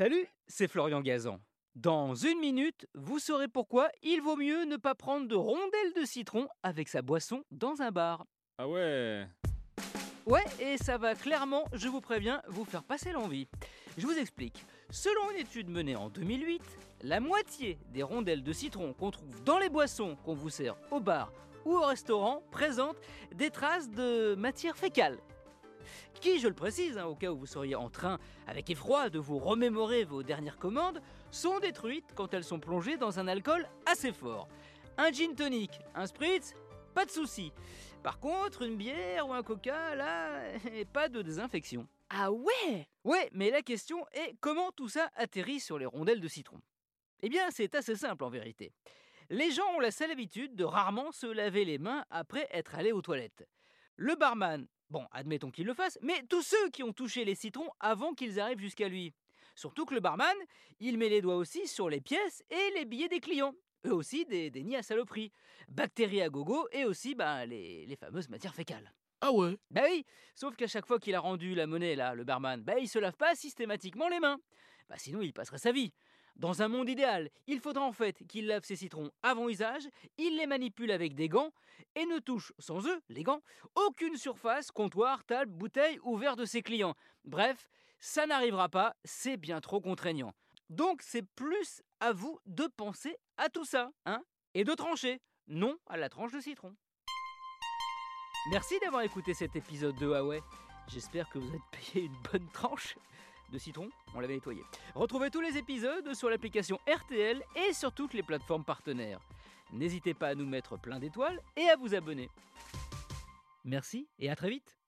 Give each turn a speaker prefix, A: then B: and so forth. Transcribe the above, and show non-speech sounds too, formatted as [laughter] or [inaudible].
A: Salut, c'est Florian Gazan. Dans une minute, vous saurez pourquoi il vaut mieux ne pas prendre de rondelles de citron avec sa boisson dans un bar.
B: Ah ouais
A: Ouais, et ça va clairement, je vous préviens, vous faire passer l'envie. Je vous explique. Selon une étude menée en 2008, la moitié des rondelles de citron qu'on trouve dans les boissons qu'on vous sert au bar ou au restaurant présentent des traces de matière fécale. Qui, je le précise, hein, au cas où vous seriez en train, avec effroi, de vous remémorer vos dernières commandes, sont détruites quand elles sont plongées dans un alcool assez fort. Un gin tonic, un spritz, pas de souci. Par contre, une bière ou un coca, là, [laughs] pas de désinfection.
C: Ah ouais
A: Ouais, mais la question est comment tout ça atterrit sur les rondelles de citron Eh bien, c'est assez simple en vérité. Les gens ont la seule habitude de rarement se laver les mains après être allés aux toilettes. Le barman, bon, admettons qu'il le fasse, mais tous ceux qui ont touché les citrons avant qu'ils arrivent jusqu'à lui. Surtout que le barman, il met les doigts aussi sur les pièces et les billets des clients. Eux aussi des, des nids à saloperie. Bactéries à gogo et aussi bah, les, les fameuses matières fécales.
C: Ah ouais
A: Bah oui, sauf qu'à chaque fois qu'il a rendu la monnaie, là, le barman, bah il se lave pas systématiquement les mains. Bah sinon il passerait sa vie. Dans un monde idéal, il faudra en fait qu'il lave ses citrons avant usage, il les manipule avec des gants et ne touche, sans eux, les gants, aucune surface, comptoir, table, bouteille ou verre de ses clients. Bref, ça n'arrivera pas, c'est bien trop contraignant. Donc c'est plus à vous de penser à tout ça, hein Et de trancher, non à la tranche de citron. Merci d'avoir écouté cet épisode de Huawei. J'espère que vous êtes payé une bonne tranche de citron, on l'avait nettoyé. Retrouvez tous les épisodes sur l'application RTL et sur toutes les plateformes partenaires. N'hésitez pas à nous mettre plein d'étoiles et à vous abonner. Merci et à très vite